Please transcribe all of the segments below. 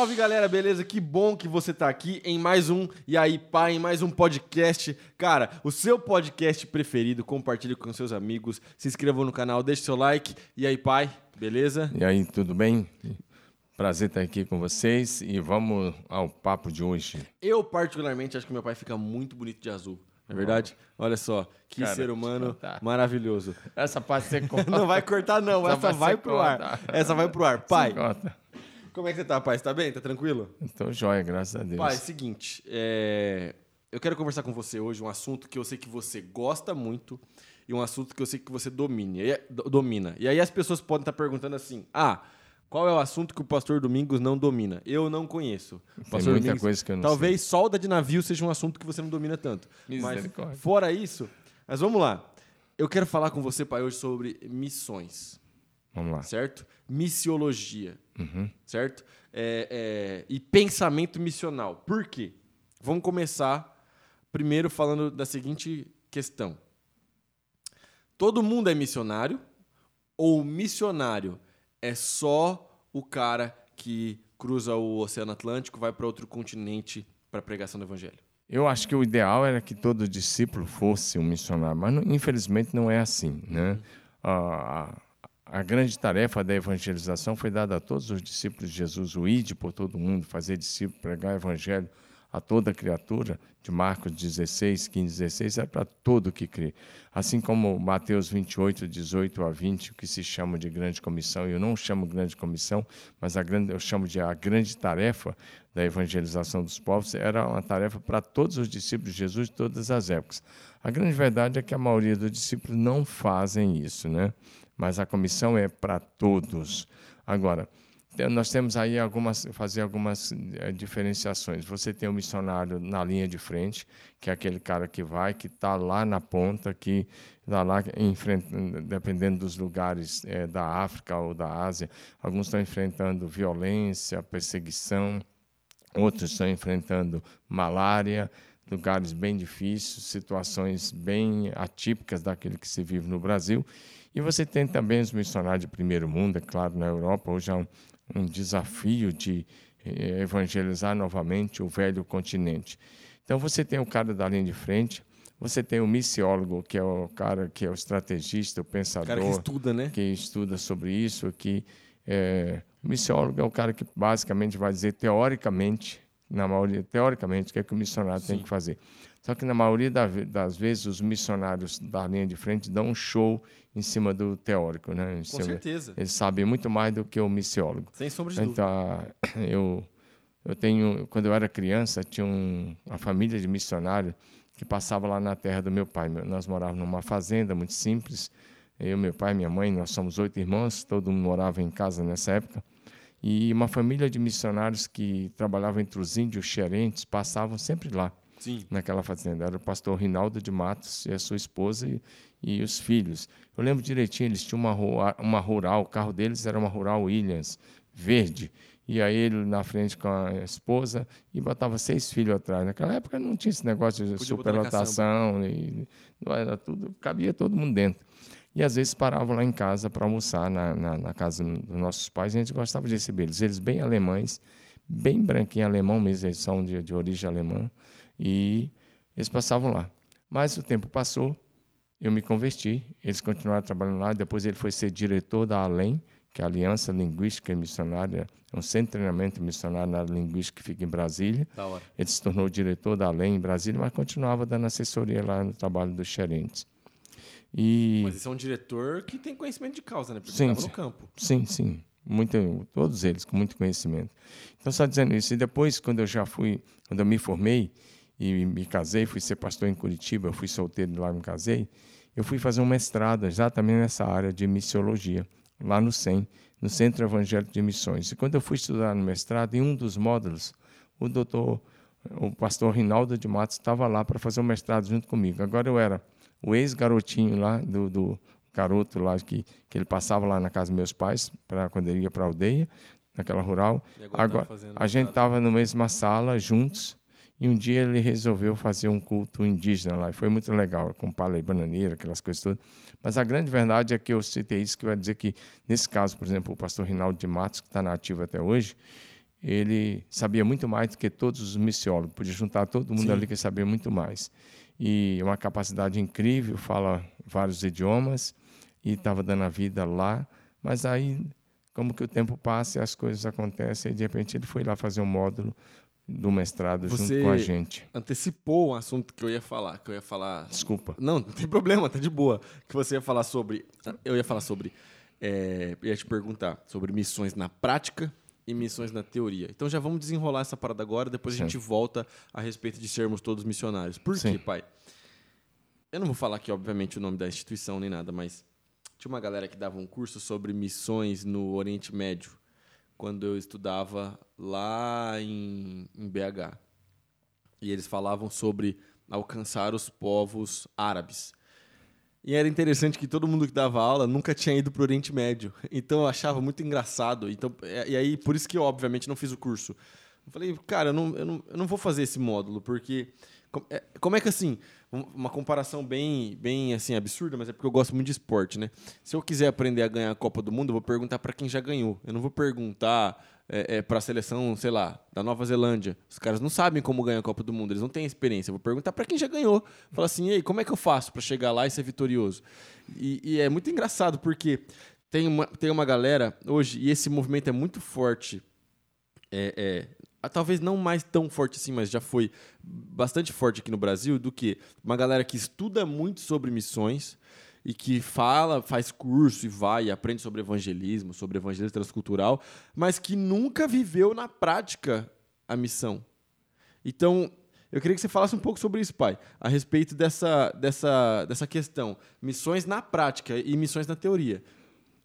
salve galera, beleza? Que bom que você tá aqui em mais um E aí Pai, em mais um podcast. Cara, o seu podcast preferido, compartilhe com seus amigos, se inscrevam no canal, deixe seu like. E aí Pai, beleza? E aí, tudo bem? Prazer estar aqui com vocês e vamos ao papo de hoje. Eu particularmente acho que meu pai fica muito bonito de azul. É verdade? Olha só, que Cara, ser humano maravilhoso. Essa parte você conta. Não vai cortar não, Essa essa vai pro ar. corta. Essa vai pro ar. Pai. Como é que você tá, pai? Você tá bem? Tá tranquilo? Estou jóia, graças a Deus. Pai, seguinte, é, eu quero conversar com você hoje um assunto que eu sei que você gosta muito e um assunto que eu sei que você domine, e do- domina. E aí as pessoas podem estar perguntando assim: ah, qual é o assunto que o pastor Domingos não domina? Eu não conheço. Tem muita coisa que eu não Talvez solda de navio seja um assunto que você não domina tanto. Mas fora isso, mas vamos lá. Eu quero falar com você, pai, hoje sobre missões Vamos lá. certo? Missiologia, Uhum. certo? É, é, e pensamento missional. Por quê? Vamos começar primeiro falando da seguinte questão: todo mundo é missionário ou missionário é só o cara que cruza o Oceano Atlântico, vai para outro continente para pregação do evangelho? Eu acho que o ideal era que todo discípulo fosse um missionário, mas infelizmente não é assim, né? A, a- a grande tarefa da evangelização foi dada a todos os discípulos de Jesus, o ide por todo mundo, fazer discípulo, pregar o evangelho a toda criatura, de Marcos 16, 15, 16, é para todo que crê. Assim como Mateus 28, 18 a 20, o que se chama de grande comissão, eu não chamo grande comissão, mas a grande, eu chamo de a grande tarefa da evangelização dos povos, era uma tarefa para todos os discípulos de Jesus de todas as épocas. A grande verdade é que a maioria dos discípulos não fazem isso, né? Mas a comissão é para todos. Agora, nós temos aí algumas, fazer algumas eh, diferenciações. Você tem o missionário na linha de frente, que é aquele cara que vai, que está lá na ponta, que está lá enfrentando, dependendo dos lugares eh, da África ou da Ásia, alguns estão enfrentando violência, perseguição, outros estão enfrentando malária, lugares bem difíceis, situações bem atípicas daquele que se vive no Brasil. E você tem também os missionários de primeiro mundo, é claro, na Europa, hoje há um, um desafio de eh, evangelizar novamente o velho continente. Então você tem o cara da linha de frente, você tem o missiólogo, que é o cara que é o estrategista, o O pensador, cara que estuda, né? que estuda sobre isso, que é, o missiólogo é o cara que basicamente vai dizer teoricamente, na maioria, teoricamente, o que é que o missionário tem Sim. que fazer. Só que na maioria das vezes os missionários da linha de frente dão um show em cima do teórico, né? Com cima- certeza. Eles sabem muito mais do que o missiólogo. Sem sombra de dúvida. Então, eu, eu tenho, quando eu era criança, tinha um, uma família de missionários que passava lá na terra do meu pai. Nós morávamos numa fazenda muito simples. Eu, meu pai, minha mãe, nós somos oito irmãos, todo mundo morava em casa nessa época. E uma família de missionários que trabalhavam entre os índios xerentes passavam sempre lá Sim. naquela fazenda. Era o pastor Rinaldo de Matos e a sua esposa e, e os filhos. Eu lembro direitinho, eles tinham uma, uma rural, o carro deles era uma rural Williams, verde. E aí ele na frente com a esposa e botava seis filhos atrás. Naquela época não tinha esse negócio de Podia superlotação, e, era tudo, cabia todo mundo dentro. E às vezes paravam lá em casa para almoçar, na, na, na casa dos nossos pais, e a gente gostava de receber eles. Eles bem alemães, bem branquinho alemão mesmo, eles são de, de origem alemã, e eles passavam lá. Mas o tempo passou, eu me converti, eles continuaram trabalhando lá, depois ele foi ser diretor da ALEM, que é a Aliança Linguística e Missionária, é um centro de treinamento missionário na linguística que fica em Brasília. Ele se tornou diretor da ALEM em Brasília, mas continuava dando assessoria lá no trabalho dos gerentes. E Mas esse é um diretor que tem conhecimento de causa, né? Porque Sim, estava no campo. Sim, sim. Muito, todos eles com muito conhecimento. Então, só dizendo isso. E depois, quando eu já fui, quando eu me formei e me casei, fui ser pastor em Curitiba, eu fui solteiro lá, me casei, eu fui fazer um mestrado exatamente nessa área de missiologia, lá no CEM, no Centro Evangélico de Missões. E quando eu fui estudar no mestrado, em um dos módulos, o doutor, o pastor Rinaldo de Matos estava lá para fazer o mestrado junto comigo. Agora eu era o ex-garotinho lá do, do garoto lá que, que ele passava lá na casa dos meus pais, para quando ele ia para a aldeia, naquela rural. E agora Agora, tá fazendo a gente estava na mesma sala, juntos, e um dia ele resolveu fazer um culto indígena lá. E foi muito legal, com pala e bananeira, aquelas coisas todas. Mas a grande verdade é que eu citei isso, que vai dizer que, nesse caso, por exemplo, o pastor Rinaldo de Matos, que está na ativa até hoje, ele sabia muito mais do que todos os missiólogos, podia juntar todo mundo Sim. ali que sabia muito mais. E uma capacidade incrível, fala vários idiomas e estava dando a vida lá, mas aí como que o tempo passa e as coisas acontecem e de repente ele foi lá fazer um módulo do mestrado Você junto com a gente. antecipou um assunto que eu ia falar, que eu ia falar. Desculpa. Não, não tem problema, tá de boa. Que você ia falar sobre, eu ia falar sobre, é, ia te perguntar sobre missões na prática e missões na teoria. Então já vamos desenrolar essa parada agora, depois Sim. a gente volta a respeito de sermos todos missionários. Por Sim. quê, pai? Eu não vou falar aqui, obviamente, o nome da instituição nem nada, mas tinha uma galera que dava um curso sobre missões no Oriente Médio quando eu estudava lá em, em BH. E eles falavam sobre alcançar os povos árabes. E era interessante que todo mundo que dava aula nunca tinha ido para o Oriente Médio. Então eu achava muito engraçado. Então, e aí, por isso que eu, obviamente, não fiz o curso. Eu falei, cara, eu não, eu não, eu não vou fazer esse módulo, porque. É, como é que assim uma comparação bem, bem assim absurda, mas é porque eu gosto muito de esporte, né? Se eu quiser aprender a ganhar a Copa do Mundo, eu vou perguntar para quem já ganhou. Eu não vou perguntar é, é, para a seleção, sei lá, da Nova Zelândia. Os caras não sabem como ganhar a Copa do Mundo, eles não têm experiência. Eu vou perguntar para quem já ganhou. Fala assim, ei, como é que eu faço para chegar lá e ser vitorioso? E, e, é muito engraçado porque tem uma, tem uma galera hoje e esse movimento é muito forte. É, é talvez não mais tão forte assim, mas já foi bastante forte aqui no Brasil, do que uma galera que estuda muito sobre missões e que fala, faz curso e vai aprende sobre evangelismo, sobre evangelismo transcultural, mas que nunca viveu na prática a missão. Então, eu queria que você falasse um pouco sobre isso, pai, a respeito dessa, dessa, dessa questão. Missões na prática e missões na teoria.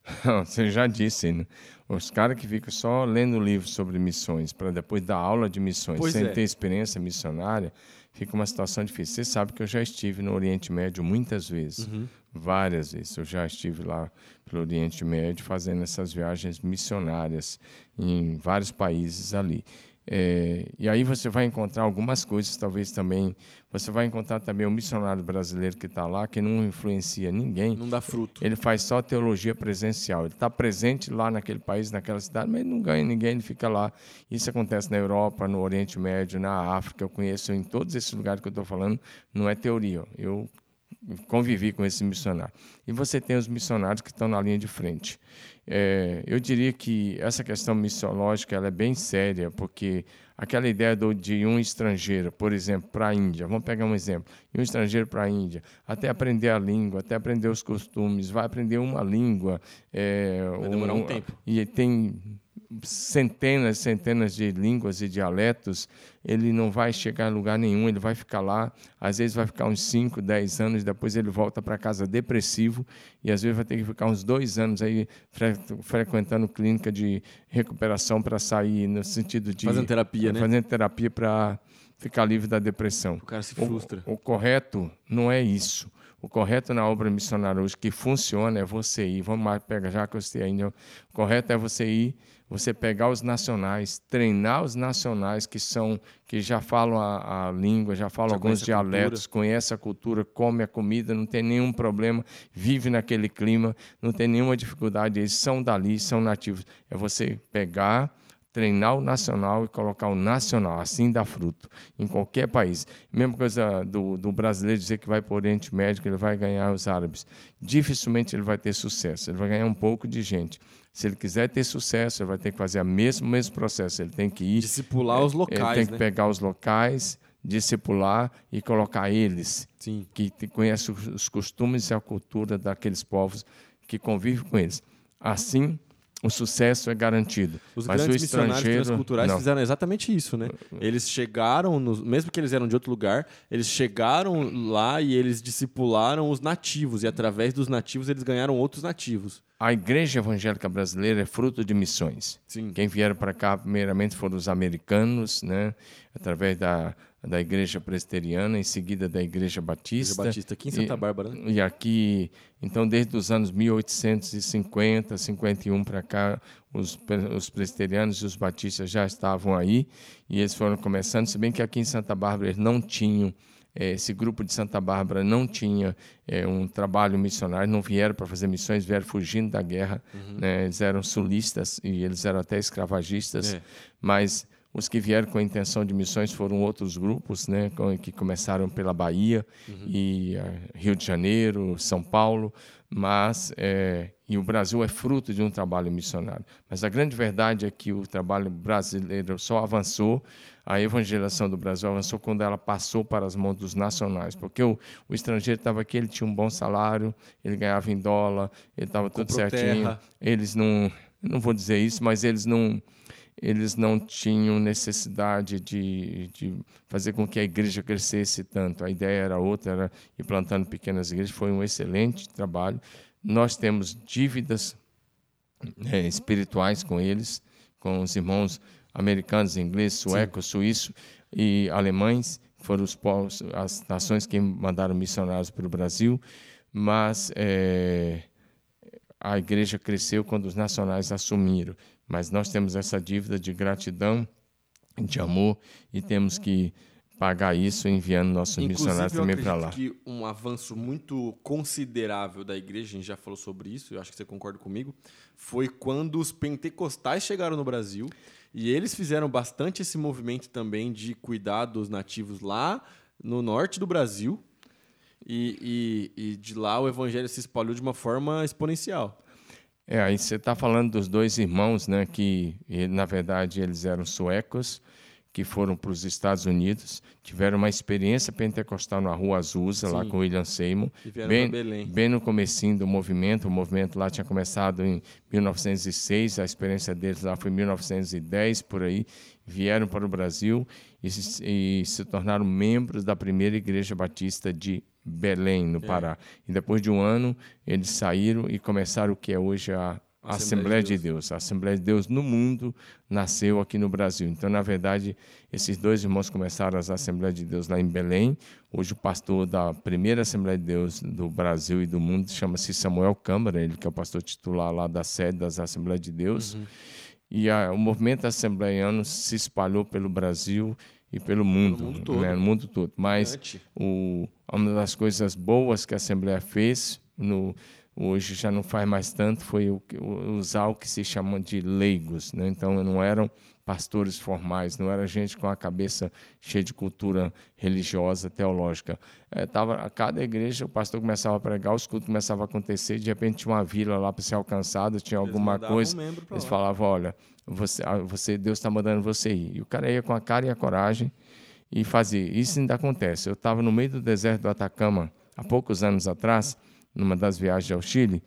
Você já disse, né? Os caras que ficam só lendo livros sobre missões para depois dar aula de missões pois sem é. ter experiência missionária, fica uma situação difícil. Você sabe que eu já estive no Oriente Médio muitas vezes, uhum. várias vezes. Eu já estive lá pelo Oriente Médio fazendo essas viagens missionárias em vários países ali. É, e aí você vai encontrar algumas coisas, talvez também. Você vai encontrar também o missionário brasileiro que está lá, que não influencia ninguém. Não dá fruto. Ele faz só teologia presencial. Ele está presente lá naquele país, naquela cidade, mas não ganha ninguém, ele fica lá. Isso acontece na Europa, no Oriente Médio, na África. Eu conheço em todos esses lugares que eu estou falando. Não é teoria. Eu convivi com esse missionário. E você tem os missionários que estão na linha de frente. É, eu diria que essa questão missiológica ela é bem séria, porque aquela ideia do, de um estrangeiro, por exemplo, para a Índia, vamos pegar um exemplo, um estrangeiro para a Índia, até aprender a língua, até aprender os costumes, vai aprender uma língua. É, vai demorar um, um tempo. E tem centenas, centenas de línguas e dialetos, ele não vai chegar a lugar nenhum, ele vai ficar lá, às vezes vai ficar uns 5, 10 anos, depois ele volta para casa depressivo, e às vezes vai ter que ficar uns dois anos aí fre frequentando clínica de recuperação para sair, no sentido de... Fazendo terapia, né? Fazendo terapia para ficar livre da depressão. O cara se frustra. O, o correto não é isso. O correto na obra missionária hoje que funciona é você ir. Vamos lá, pega já que eu estou ainda. O correto é você ir você pegar os nacionais, treinar os nacionais que são que já falam a, a língua, já falam já alguns dialetos, conhece a cultura, come a comida, não tem nenhum problema, vive naquele clima, não tem nenhuma dificuldade, eles são dali, são nativos. É você pegar treinar o nacional e colocar o nacional, assim dá fruto, em qualquer país. Mesma coisa do, do brasileiro dizer que vai para o Oriente Médio, que ele vai ganhar os árabes. Dificilmente ele vai ter sucesso, ele vai ganhar um pouco de gente. Se ele quiser ter sucesso, ele vai ter que fazer o mesmo, mesmo processo. Ele tem que ir. Discipular os locais. Ele tem que né? pegar os locais, discipular e colocar eles, Sim. que conhecem os costumes e a cultura daqueles povos que convivem com eles. Assim, o sucesso é garantido. Os Mas grandes missionários transculturais não. fizeram exatamente isso, né? Eles chegaram, no, mesmo que eles eram de outro lugar, eles chegaram lá e eles discipularam os nativos e através dos nativos eles ganharam outros nativos. A igreja evangélica brasileira é fruto de missões. Sim. Quem vieram para cá primeiramente foram os americanos, né? Através da da Igreja Presbiteriana, em seguida da Igreja Batista. Igreja Batista aqui em Santa e, Bárbara. Né? E aqui, então, desde os anos 1850, 51 para cá, os, os presbiterianos e os batistas já estavam aí e eles foram começando, se bem que aqui em Santa Bárbara eles não tinham eh, esse grupo de Santa Bárbara não tinha é, um trabalho missionário, não vieram para fazer missões, vieram fugindo da guerra. Uhum. Né? Eles eram sulistas e eles eram até escravagistas, é. mas os que vieram com a intenção de missões foram outros grupos, né, que começaram pela Bahia uhum. e uh, Rio de Janeiro, São Paulo, mas é, e o Brasil é fruto de um trabalho missionário. Mas a grande verdade é que o trabalho brasileiro só avançou, a evangelização do Brasil avançou quando ela passou para as mãos dos nacionais, porque o, o estrangeiro estava aqui, ele tinha um bom salário, ele ganhava em dólar, ele estava tudo certinho. Terra. Eles não, não vou dizer isso, mas eles não eles não tinham necessidade de, de, fazer com que a igreja crescesse tanto. A ideia era outra, era ir plantando pequenas igrejas. Foi um excelente trabalho. Nós temos dívidas é, espirituais com eles, com os irmãos americanos, ingleses, suecos, suíços e alemães. Foram os povos, as nações que mandaram missionários para o Brasil. Mas é, a igreja cresceu quando os nacionais assumiram mas nós temos essa dívida de gratidão, de amor, e temos que pagar isso enviando nossos Inclusive, missionários também para lá. que um avanço muito considerável da igreja, a gente já falou sobre isso, eu acho que você concorda comigo, foi quando os pentecostais chegaram no Brasil e eles fizeram bastante esse movimento também de cuidar dos nativos lá no norte do Brasil. E, e, e de lá o evangelho se espalhou de uma forma exponencial. É, aí você está falando dos dois irmãos, né, que na verdade eles eram suecos, que foram para os Estados Unidos, tiveram uma experiência pentecostal na Rua Azusa, Sim. lá com William Seymour, bem, bem no comecinho do movimento, o movimento lá tinha começado em 1906, a experiência deles lá foi em 1910, por aí, vieram para o Brasil e se, e se tornaram membros da primeira Igreja Batista de Belém, no é. Pará. É. E depois de um ano, eles saíram e começaram o que é hoje a Assembleia, Assembleia de, Deus. de Deus. A Assembleia de Deus no mundo nasceu aqui no Brasil. Então, na verdade, esses dois irmãos começaram as Assembleias de Deus lá em Belém. Hoje, o pastor da primeira Assembleia de Deus do Brasil e do mundo chama-se Samuel Câmara, ele que é o pastor titular lá da sede das Assembleias de Deus. Uhum. E a, o movimento assembleiano se espalhou pelo Brasil e pelo mundo, pelo mundo todo. Né? no mundo todo. Mas o, uma das coisas boas que a Assembleia fez, no, hoje já não faz mais tanto, foi o, usar o que se chama de leigos. Né? Então, não eram pastores formais, não era gente com a cabeça cheia de cultura religiosa, teológica. É, tava, a cada igreja, o pastor começava a pregar, os cultos começavam a acontecer, de repente tinha uma vila lá para ser alcançada, tinha eles alguma coisa. Um eles falavam: olha, você, ah, você Deus está mandando você ir. E o cara ia com a cara e a coragem e fazia. Isso ainda acontece. Eu estava no meio do deserto do Atacama, há poucos anos atrás, numa das viagens ao Chile,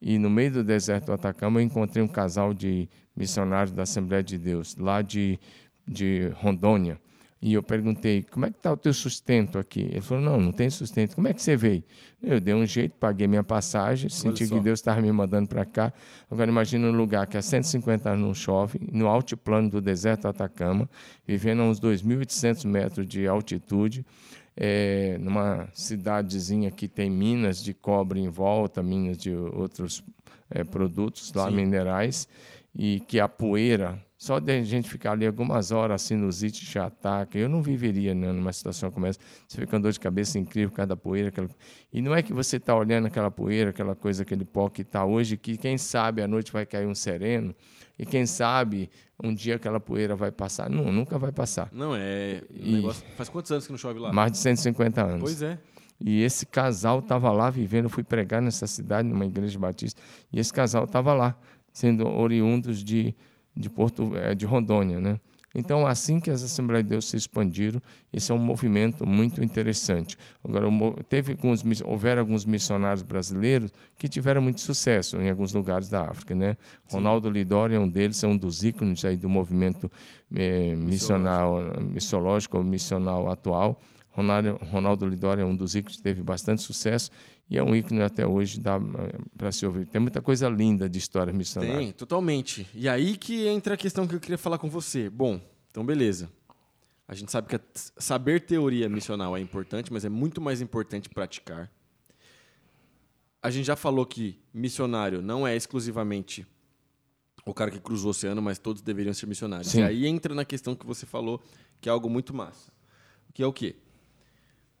e no meio do deserto do Atacama eu encontrei um casal de missionários da Assembleia de Deus, lá de, de Rondônia. E eu perguntei, como é que está o teu sustento aqui? Ele falou, não, não tem sustento. Como é que você veio? Eu dei um jeito, paguei minha passagem, senti que Deus estava me mandando para cá. Agora imagine um lugar que há 150 anos não chove, no altiplano do deserto Atacama, vivendo a uns 2.800 metros de altitude, é, numa cidadezinha que tem minas de cobre em volta, minas de outros é, produtos lá, Sim. minerais, e que a poeira só de a gente ficar ali algumas horas, a sinusite já ataca. Eu não viveria né, numa situação como essa. Você fica com dor de cabeça incrível, cada poeira. Aquela... E não é que você está olhando aquela poeira, aquela coisa, aquele pó que está hoje, que quem sabe à noite vai cair um sereno, e quem sabe um dia aquela poeira vai passar. Não, nunca vai passar. Não, é. E... Negócio... Faz quantos anos que não chove lá? Mais de 150 anos. Pois é. E esse casal estava lá vivendo. Eu fui pregar nessa cidade, numa igreja batista, e esse casal estava lá, sendo oriundos de de Porto é, de Rondônia, né? Então, assim que as Assembleias de Deus se expandiram, esse é um movimento muito interessante. Agora, teve alguns, houveram alguns missionários brasileiros que tiveram muito sucesso em alguns lugares da África. Né? Ronaldo Lidório é um deles, é um dos ícones aí do movimento é, missional, missiológico ou missional atual. Ronaldo, Ronaldo Lidório é um dos ícones que teve bastante sucesso e é um ícone até hoje para se ouvir. Tem muita coisa linda de história missionária. Tem, totalmente. E aí que entra a questão que eu queria falar com você. Bom, então beleza. A gente sabe que saber teoria missional é importante, mas é muito mais importante praticar. A gente já falou que missionário não é exclusivamente o cara que cruzou o oceano, mas todos deveriam ser missionários. Sim. E aí entra na questão que você falou, que é algo muito massa. Que é o quê?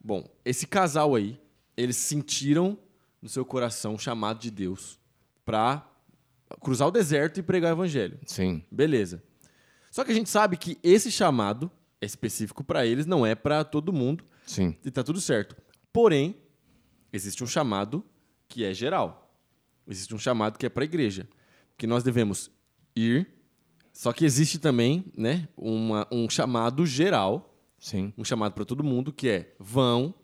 Bom, esse casal aí, eles sentiram no seu coração o chamado de Deus para cruzar o deserto e pregar o evangelho. Sim. Beleza. Só que a gente sabe que esse chamado é específico para eles, não é para todo mundo. Sim. E tá tudo certo. Porém, existe um chamado que é geral. Existe um chamado que é para a igreja, que nós devemos ir. Só que existe também, né, uma, um chamado geral, Sim. um chamado para todo mundo que é vão,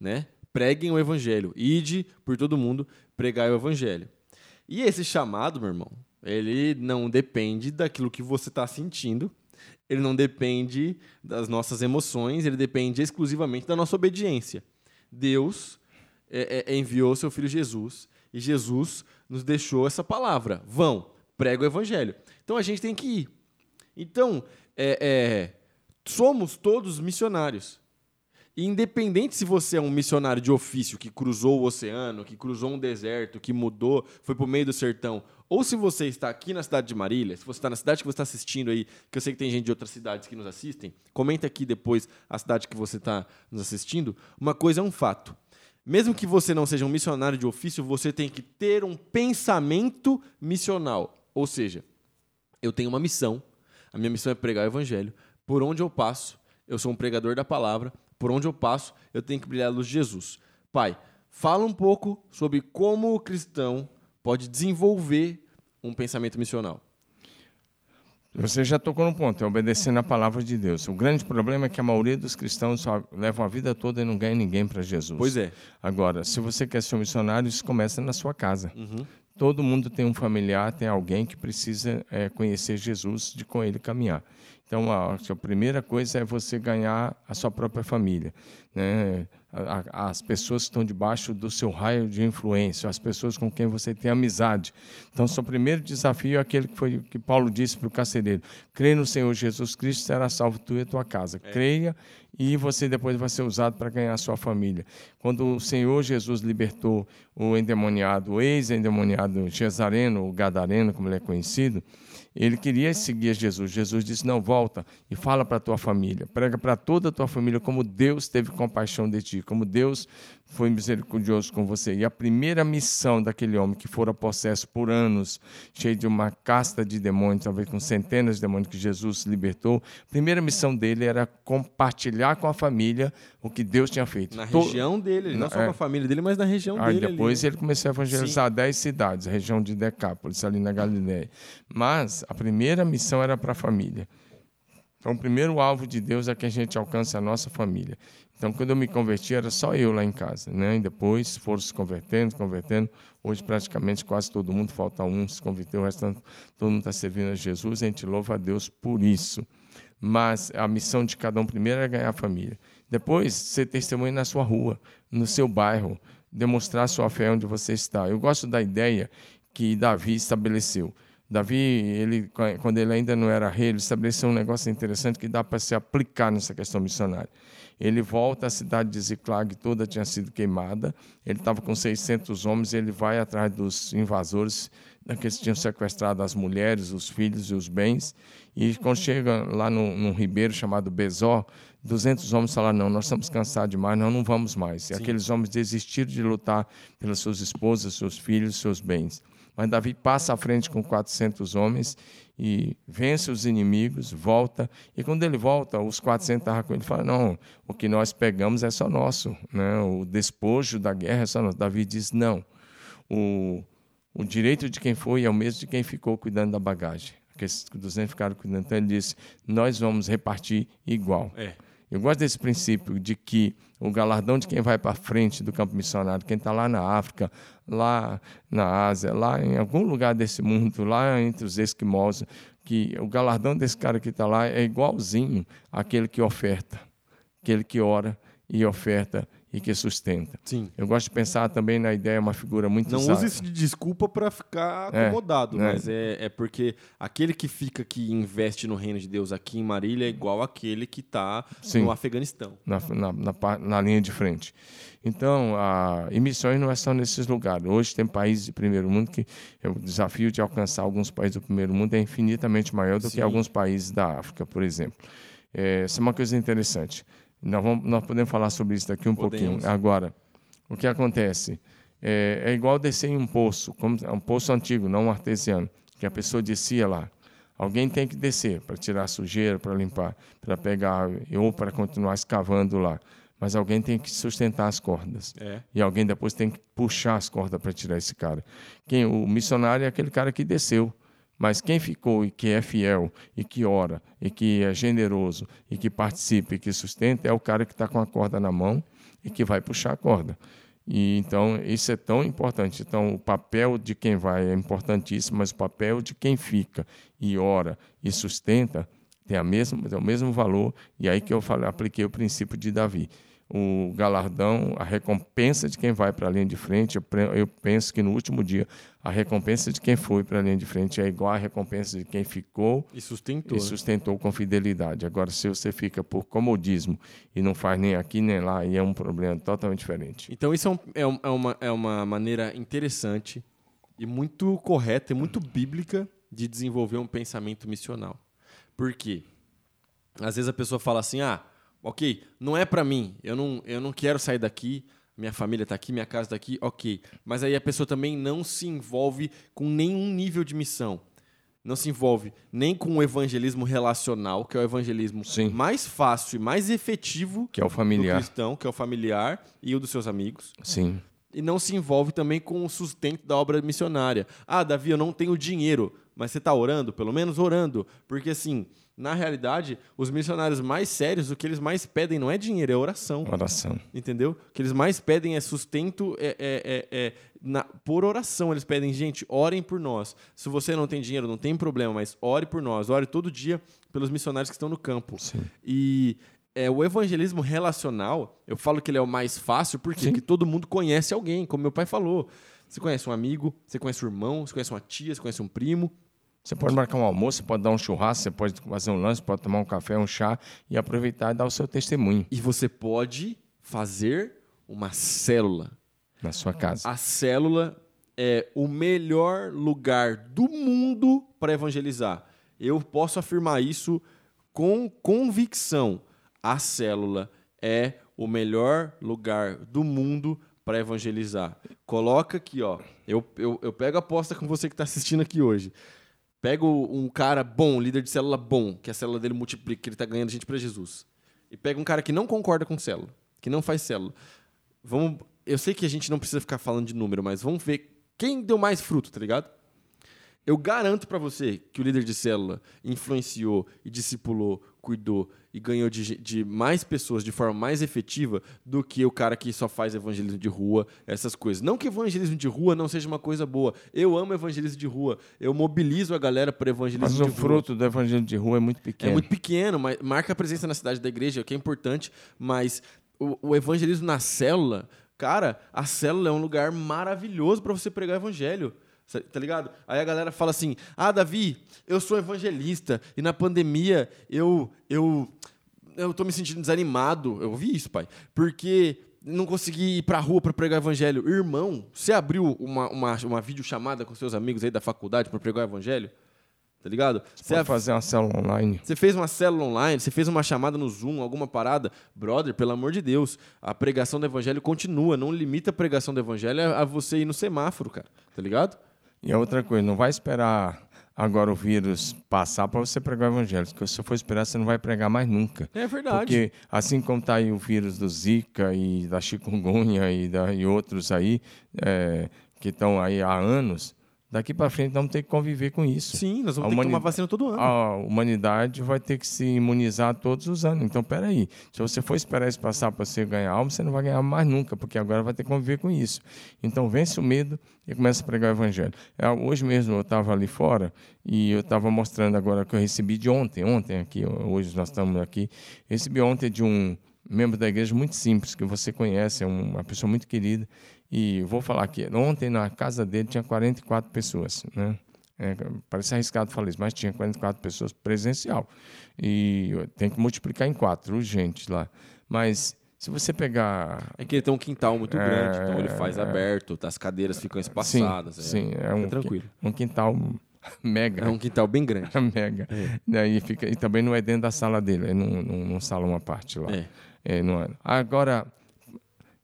né, preguem o evangelho, ide por todo mundo pregar o evangelho. E esse chamado, meu irmão, ele não depende daquilo que você está sentindo, ele não depende das nossas emoções, ele depende exclusivamente da nossa obediência. Deus é, é, enviou seu filho Jesus e Jesus nos deixou essa palavra: vão, prega o evangelho. Então a gente tem que ir. Então, é, é, somos todos missionários. E independente se você é um missionário de ofício que cruzou o oceano, que cruzou um deserto, que mudou, foi para o meio do sertão, ou se você está aqui na cidade de Marília, se você está na cidade que você está assistindo aí, que eu sei que tem gente de outras cidades que nos assistem, comenta aqui depois a cidade que você está nos assistindo. Uma coisa é um fato. Mesmo que você não seja um missionário de ofício, você tem que ter um pensamento missional. Ou seja, eu tenho uma missão. A minha missão é pregar o evangelho. Por onde eu passo, eu sou um pregador da palavra. Por onde eu passo, eu tenho que brilhar a luz de Jesus. Pai, fala um pouco sobre como o cristão pode desenvolver um pensamento missional. Você já tocou no ponto, é obedecendo a palavra de Deus. O grande problema é que a maioria dos cristãos só levam a vida toda e não ganha ninguém para Jesus. Pois é. Agora, se você quer ser um missionário, isso começa na sua casa. Uhum. Todo mundo tem um familiar, tem alguém que precisa é, conhecer Jesus, de com ele caminhar. Então, a, a primeira coisa é você ganhar a sua própria família. Né? as pessoas que estão debaixo do seu raio de influência, as pessoas com quem você tem amizade. Então, seu primeiro desafio é aquele que foi que Paulo disse para o carcereiro: crê no Senhor Jesus Cristo, será salvo tu e a tua casa. É. Creia e você depois vai ser usado para ganhar a sua família. Quando o Senhor Jesus libertou o endemoniado, o ex-endemoniado Cesareno, o Gadareno, como ele é conhecido, ele queria seguir Jesus. Jesus disse: Não, volta e fala para a tua família. Prega para toda a tua família como Deus teve compaixão de ti, como Deus foi misericordioso com você. E a primeira missão daquele homem que fora possesso por anos, cheio de uma casta de demônios, talvez com centenas de demônios que Jesus libertou, a primeira missão dele era compartilhar com a família o que Deus tinha feito. Na região dele, não só é. com a família dele, mas na região Aí dele. Depois ali. ele começou a evangelizar Sim. dez cidades, a região de Decápolis, ali na Galiléia. Mas a primeira missão era para a família. Então, o primeiro alvo de Deus é que a gente alcance a nossa família. Então, quando eu me converti, era só eu lá em casa. Né? E depois foram se convertendo, convertendo. Hoje, praticamente, quase todo mundo, falta um, se converteu, o restante, todo mundo está servindo a Jesus. A gente louva a Deus por isso. Mas a missão de cada um primeiro é ganhar a família. Depois, ser testemunho na sua rua, no seu bairro, demonstrar sua fé onde você está. Eu gosto da ideia que Davi estabeleceu. Davi, ele, quando ele ainda não era rei, ele estabeleceu um negócio interessante que dá para se aplicar nessa questão missionária. Ele volta à cidade de Ziklag, toda tinha sido queimada. Ele estava com 600 homens, ele vai atrás dos invasores, daqueles que tinham sequestrado as mulheres, os filhos e os bens. E quando chega lá num, num ribeiro chamado Bezó, 200 homens falaram: Não, nós estamos cansados demais, nós não vamos mais. E Sim. aqueles homens desistiram de lutar pelas suas esposas, seus filhos, seus bens. Mas Davi passa à frente com 400 homens e vence os inimigos, volta. E quando ele volta, os 400 estavam com ele e falam: Não, o que nós pegamos é só nosso. Né? O despojo da guerra é só nosso. Davi diz: Não. O, o direito de quem foi é o mesmo de quem ficou cuidando da bagagem. Aqueles 200 ficaram cuidando. Então ele disse: Nós vamos repartir igual. É. Eu gosto desse princípio de que o galardão de quem vai para frente do campo missionário, quem está lá na África, lá na Ásia, lá em algum lugar desse mundo, lá entre os esquimós, que o galardão desse cara que está lá é igualzinho àquele que oferta, aquele que ora e oferta e que sustenta. Sim. Eu gosto de pensar também na ideia, uma figura muito Não use isso de desculpa para ficar é, acomodado, é, mas é, é porque aquele que fica que investe no reino de Deus aqui em Marília é igual aquele que está no Afeganistão. Na, na, na, na, linha de frente. Então, a, e missões não é só nesses lugares. Hoje tem países de primeiro mundo que é o desafio de alcançar alguns países do primeiro mundo é infinitamente maior do Sim. que alguns países da África, por exemplo. É, isso é uma coisa interessante Nós, vamos, nós podemos falar sobre isso daqui um Podemos. pouquinho. Agora, o que acontece? É, é igual descer em um poço, como, é um poço antigo, não um artesiano, que a pessoa descia lá. Alguém tem que descer para tirar a sujeira, para limpar, para pegar ou para continuar escavando lá. Mas alguém tem que sustentar as cordas. É. E alguém depois tem que puxar as cordas para tirar esse cara. Quem o missionário é aquele cara que desceu. Mas quem ficou e que é fiel, e que ora, e que é generoso, e que participa, e que sustenta, é o cara que está com a corda na mão e que vai puxar a corda. E então isso é tão importante. Então o papel de quem vai é importantíssimo, mas o papel de quem fica e ora e sustenta tem, a mesma, tem o mesmo valor. E aí que eu falei, apliquei o princípio de Davi. O galardão, a recompensa de quem vai para a linha de frente, eu penso que no último dia a recompensa de quem foi para a linha de frente é igual à recompensa de quem ficou E sustentou. e né? sustentou com fidelidade. Agora, se você fica por comodismo e não faz nem aqui nem lá, aí é um problema totalmente diferente. Então, isso é, um- é um- é uma, é uma maneira interessante e muito correta e muito bíblica de desenvolver um pensamento missional. Por quê? Às vezes a pessoa fala assim: ah, ok, não é pra mim, eu não, eu não quero sair daqui, minha família tá aqui, minha casa tá aqui, ok. Mas aí a pessoa também não se envolve com nenhum nível de missão. Não se envolve nem com o evangelismo relacional, que é o evangelismo Sim. mais fácil e mais efetivo Que é o do familiar. cristão, que é o familiar e o dos seus amigos. Sim. E não se envolve também com o sustento da obra missionária. Ah, Davi, eu não tenho dinheiro, mas você está orando? Pelo menos orando. Porque, assim, na realidade, os missionários mais sérios, o que eles mais pedem não é dinheiro, é oração. Oração. Entendeu? O que eles mais pedem é sustento é, é- é- é na- por oração. Eles pedem, gente, orem por nós. Se você não tem dinheiro, não tem problema, mas ore por nós. Ore todo dia pelos missionários que estão no campo. Sim. E é, o evangelismo relacional, eu falo que ele é o mais fácil, por quê? Sim. Porque todo mundo conhece alguém, como meu pai falou. Você conhece um amigo, você conhece um irmão, você conhece uma tia, você conhece um primo. Você pode marcar um almoço, você pode dar um churrasco, você pode fazer um lanche, pode tomar um café, um chá e aproveitar e dar o seu testemunho E você pode fazer uma célula. na sua casa. A célula é o melhor lugar do mundo para evangelizar. Eu posso afirmar isso com convicção. A célula é o melhor lugar do mundo para evangelizar. Coloca aqui, ó. Eu, eu, eu pego a aposta com você que está assistindo aqui hoje. Pega um cara bom, líder de célula bom, que a célula dele multiplica, que ele está ganhando gente para Jesus. E pega um cara que não concorda com célula, que não faz célula. Vamos, eu sei que a gente não precisa ficar falando de número, mas vamos ver quem deu mais fruto, tá ligado? Eu garanto pra você que o líder de célula influenciou e discipulou, cuidou e ganhou de, de mais pessoas de forma mais efetiva do que o cara que só faz evangelismo de rua, essas coisas. Não que evangelismo de rua não seja uma coisa boa. Eu amo evangelismo de rua. Eu mobilizo a galera para evangelismo Mas de o rua. fruto do evangelho de rua é muito É pequeno. muito pequeno, mas marca a presença na cidade da igreja, que é importante, mas o, o evangelismo na célula, cara, a célula é um lugar maravilhoso para você pregar o evangelho. Tá ligado? Aí a galera fala assim: Ah, Davi, eu sou evangelista e na pandemia eu eu eu tô me sentindo desanimado. Eu ouvi isso, pai. Porque não consegui ir pra rua para pregar o evangelho. Irmão, você abriu uma, uma, uma videochamada com seus amigos aí da faculdade para pregar o evangelho? Tá ligado? Você Pode fazer uma célula online. você fez uma célula online, você fez uma chamada no Zoom, alguma parada. Brother, pelo amor de Deus, a pregação do evangelho continua. Não limita a pregação do evangelho a você ir no semáforo, cara. Tá ligado? E a outra coisa, não vai esperar agora o vírus passar para você pregar o evangelho. Porque se você for esperar, você não vai pregar mais nunca. É verdade. Porque assim como está aí o vírus do Zika e da chikungunya e, da, e outros aí, é, que estão aí há anos, daqui para frente nós vamos ter que conviver com isso. Sim, nós vamos A ter que humani- tomar vacina todo ano. A humanidade vai ter que se imunizar todos os anos. Então, peraí, se você for esperar isso passar para você ganhar alma, você não vai ganhar mais nunca, porque agora vai ter que conviver com isso. Então, vence o medo e começa a pregar o evangelho. É, hoje mesmo eu estava ali fora e eu estava mostrando agora que eu recebi de ontem, ontem aqui, hoje nós estamos aqui, recebi ontem de um membro da igreja muito simples, que você conhece, é uma pessoa muito querida, e vou falar aqui, ontem na casa dele tinha 44 pessoas, né? É, parece arriscado falar isso, mas tinha 44 pessoas presencial. E tem que multiplicar em quatro, urgente lá. Mas se você pegar. É que ele tem um quintal muito É, grande, então ele faz é. aberto, as cadeiras ficam Sim, espaçadas. é. sim, é um, tranquilo. um quintal mega. É um quintal bem grande. mega. Daí fica, e também não é dentro da sala dele, é num, num, num salão à parte lá. É. é. Agora,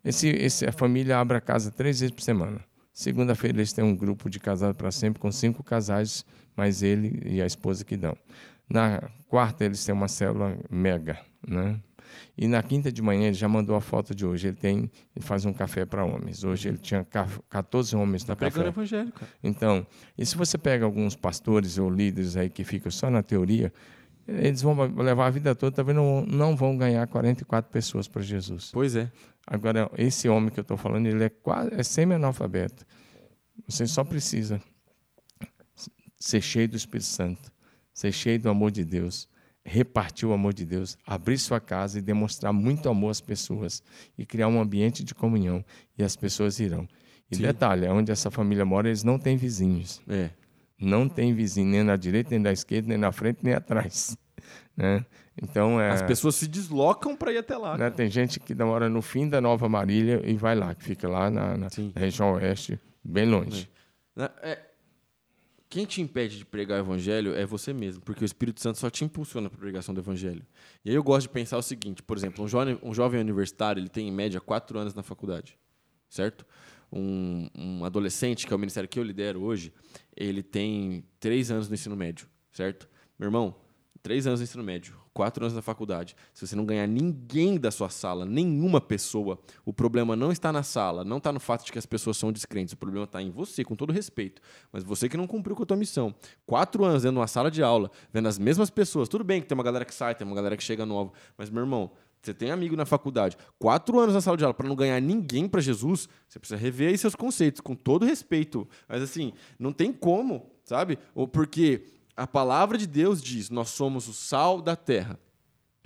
esse, esse, a família abre a casa três vezes por semana. Segunda-feira eles têm um grupo de casados para sempre com cinco casais, mais ele e a esposa que dão. Na quarta eles têm uma célula mega, né? E na quinta de manhã ele já mandou a foto de hoje. Ele tem, ele faz um café para homens. Hoje ele tinha 14 homens no tá café. evangelho, cara. Então, e se você pega alguns pastores ou líderes aí que ficam só na teoria, eles vão levar a vida toda, talvez não, não vão ganhar 44 pessoas para Jesus. Pois é. Agora, esse homem que eu estou falando, ele é quase é semi-analfabeto. Você só precisa ser cheio do Espírito Santo, ser cheio do amor de Deus, repartir o amor de Deus, abrir sua casa e demonstrar muito amor às pessoas e criar um ambiente de comunhão e as pessoas irão. E Sim. detalhe, onde essa família mora, eles não têm vizinhos. É. Não tem vizinho nem na direita, nem na esquerda, nem na frente, nem atrás. Né? Então, é, As pessoas se deslocam para ir até lá. Né? Tem gente que mora no fim da Nova Marília e vai lá, que fica lá na, na região oeste, bem longe. É. É, quem te impede de pregar o evangelho é você mesmo, porque o Espírito Santo só te impulsiona para a pregação do evangelho. E aí eu gosto de pensar o seguinte, por exemplo, um jovem, um jovem universitário ele tem em média quatro anos na faculdade, certo? Um, um adolescente, que é o ministério que eu lidero hoje, ele tem três anos no ensino médio, certo? Meu irmão, três anos no ensino médio, quatro anos na faculdade, se você não ganhar ninguém da sua sala, nenhuma pessoa, o problema não está na sala, não está no fato de que as pessoas são descrentes, o problema está em você, com todo respeito. Mas você que não cumpriu com a tua missão. Quatro anos dentro de uma sala de aula, vendo as mesmas pessoas. Tudo bem que tem uma galera que sai, tem uma galera que chega nova, mas, meu irmão, você tem amigo na faculdade, quatro anos na sala de aula para não ganhar ninguém para Jesus, você precisa rever aí seus conceitos, com todo respeito. Mas assim, não tem como, sabe? Ou porque a palavra de Deus diz: nós somos o sal da terra,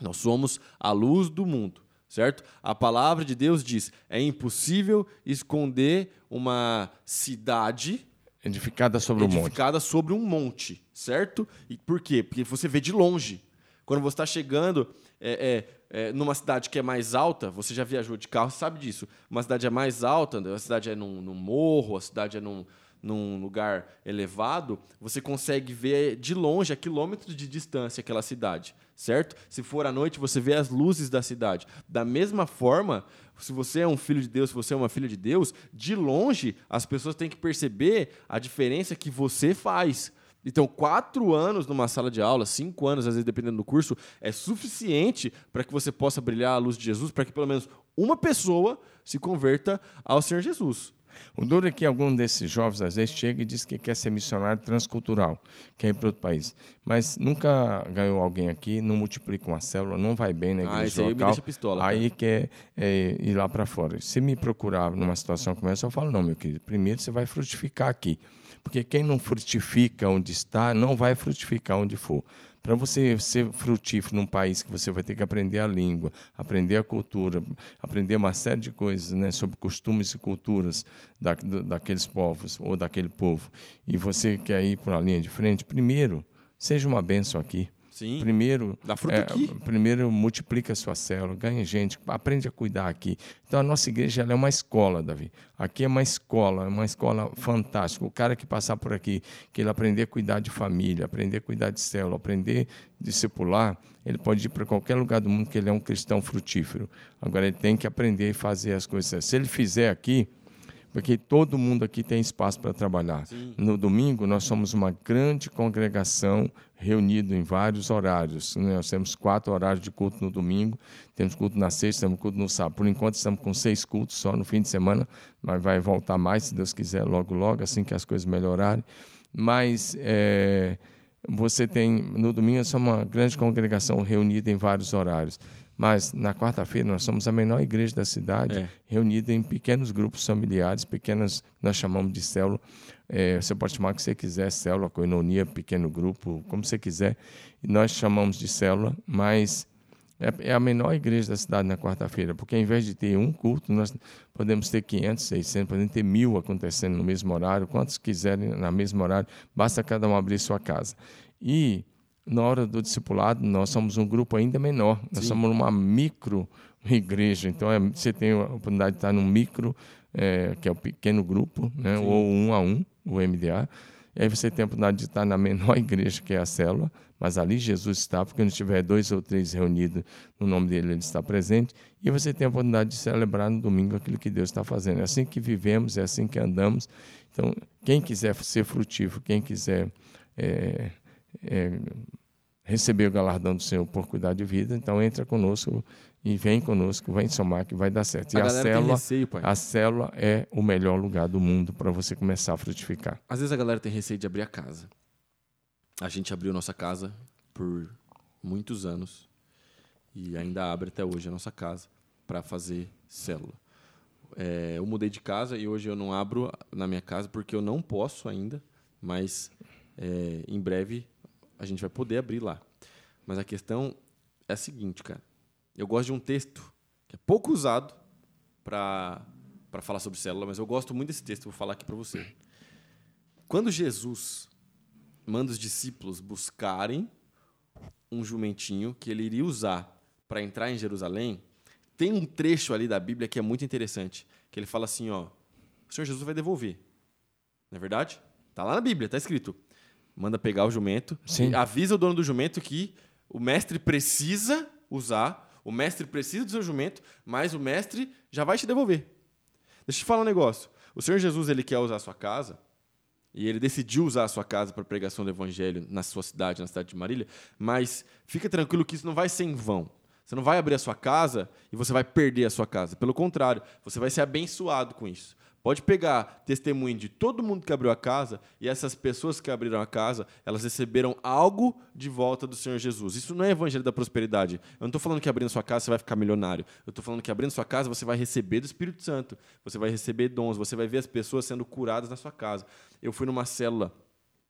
nós somos a luz do mundo, certo? A palavra de Deus diz: é impossível esconder uma cidade edificada sobre edificada um monte. Edificada sobre um monte, certo? E por quê? Porque você vê de longe. Quando você está chegando é, é, é, numa cidade que é mais alta, você já viajou de carro, sabe disso. Uma cidade é mais alta, a cidade é num, num morro, a cidade é num, num lugar elevado, você consegue ver de longe, a quilômetros de distância, aquela cidade, certo? Se for à noite, você vê as luzes da cidade. Da mesma forma, se você é um filho de Deus, se você é uma filha de Deus, de longe, as pessoas têm que perceber a diferença que você faz. Então, quatro anos numa sala de aula, cinco anos, às vezes, dependendo do curso, é suficiente para que você possa brilhar a luz de Jesus, para que pelo menos uma pessoa se converta ao Senhor Jesus. O duro é que algum desses jovens, às vezes, chega e diz que quer ser missionário transcultural, quer ir para outro país. Mas nunca ganhou alguém aqui, não multiplica uma célula, não vai bem na igreja ah, isso aí local. Me deixa pistola, aí quer é, ir lá para fora. Se me procurar numa situação como essa, eu falo, não, meu querido, primeiro você vai frutificar aqui. Porque quem não frutifica onde está, não vai frutificar onde for. Para você ser frutífero num país que você vai ter que aprender a língua, aprender a cultura, aprender uma série de coisas né, sobre costumes e culturas da, daqueles povos ou daquele povo, e você quer ir para a linha de frente, primeiro, seja uma benção aqui. Sim. Primeiro, Dá fruto é, aqui. primeiro multiplica a sua célula, ganha gente, aprende a cuidar aqui. Então a nossa igreja é uma escola, Davi. Aqui é uma escola, é uma escola fantástica. O cara que passar por aqui, que ele aprender a cuidar de família, aprender a cuidar de célula, aprender a discipular, ele pode ir para qualquer lugar do mundo que ele é um cristão frutífero. Agora ele tem que aprender e fazer as coisas. Se ele fizer aqui, porque todo mundo aqui tem espaço para trabalhar. Sim. No domingo, nós somos uma grande congregação reunida em vários horários. Né? Nós temos quatro horários de culto no domingo, temos culto na sexta, temos culto no sábado. Por enquanto, estamos com seis cultos só no fim de semana, mas vai voltar mais, se Deus quiser, logo, logo, assim que as coisas melhorarem. Mas é, você tem, no domingo, nós somos uma grande congregação reunida em vários horários. Mas na quarta-feira nós somos a menor igreja da cidade, é. reunida em pequenos grupos familiares, pequenas, nós chamamos de célula. É, você pode chamar o que você quiser, célula, coinonia, pequeno grupo, como você quiser. E nós chamamos de célula, mas é, é a menor igreja da cidade na quarta-feira, porque ao invés de ter um culto, nós podemos ter 500, 600, podemos ter mil acontecendo no mesmo horário, quantos quiserem na mesmo horário, basta cada um abrir sua casa. E na hora do discipulado, nós somos um grupo ainda menor. Nós Sim. somos uma micro igreja. Então, é, você tem a oportunidade de estar num micro, é, que é o pequeno grupo, né, ou um a um, o MDA. E aí você tem a oportunidade de estar na menor igreja, que é a célula, mas ali Jesus está, porque quando tiver dois ou três reunidos no nome dele, ele está presente. E você tem a oportunidade de celebrar no domingo aquilo que Deus está fazendo. É assim que vivemos, é assim que andamos. Então, quem quiser ser frutífero, quem quiser é, é, receber o galardão do Senhor por cuidar de vida, então entra conosco e vem conosco, vem somar que vai dar certo. A e a célula, receio, a célula é o melhor lugar do mundo para você começar a frutificar. Às vezes a galera tem receio de abrir a casa. A gente abriu nossa casa por muitos anos e ainda abre até hoje a nossa casa para fazer célula. É, eu mudei de casa e hoje eu não abro na minha casa porque eu não posso ainda, mas é, em breve a gente vai poder abrir lá. Mas a questão é a seguinte, cara. Eu gosto de um texto que é pouco usado para falar sobre célula, mas eu gosto muito desse texto, vou falar aqui para você. Quando Jesus manda os discípulos buscarem um jumentinho que ele iria usar para entrar em Jerusalém, tem um trecho ali da Bíblia que é muito interessante, que ele fala assim, ó, o Senhor Jesus vai devolver. Não é verdade? Tá lá na Bíblia, tá escrito. Manda pegar o jumento, avisa o dono do jumento que o mestre precisa usar, o mestre precisa do seu jumento, mas o mestre já vai te devolver. Deixa eu te falar um negócio. O Senhor Jesus, ele quer usar a sua casa, e ele decidiu usar a sua casa para pregação do evangelho na sua cidade, na cidade de Marília, mas fica tranquilo que isso não vai ser em vão. Você não vai abrir a sua casa e você vai perder a sua casa. Pelo contrário, você vai ser abençoado com isso. Pode pegar testemunho de todo mundo que abriu a casa e essas pessoas que abriram a casa, elas receberam algo de volta do Senhor Jesus. Isso não é evangelho da prosperidade. Eu não estou falando que abrindo sua casa você vai ficar milionário. Eu estou falando que abrindo sua casa você vai receber do Espírito Santo. Você vai receber dons, você vai ver as pessoas sendo curadas na sua casa. Eu fui numa célula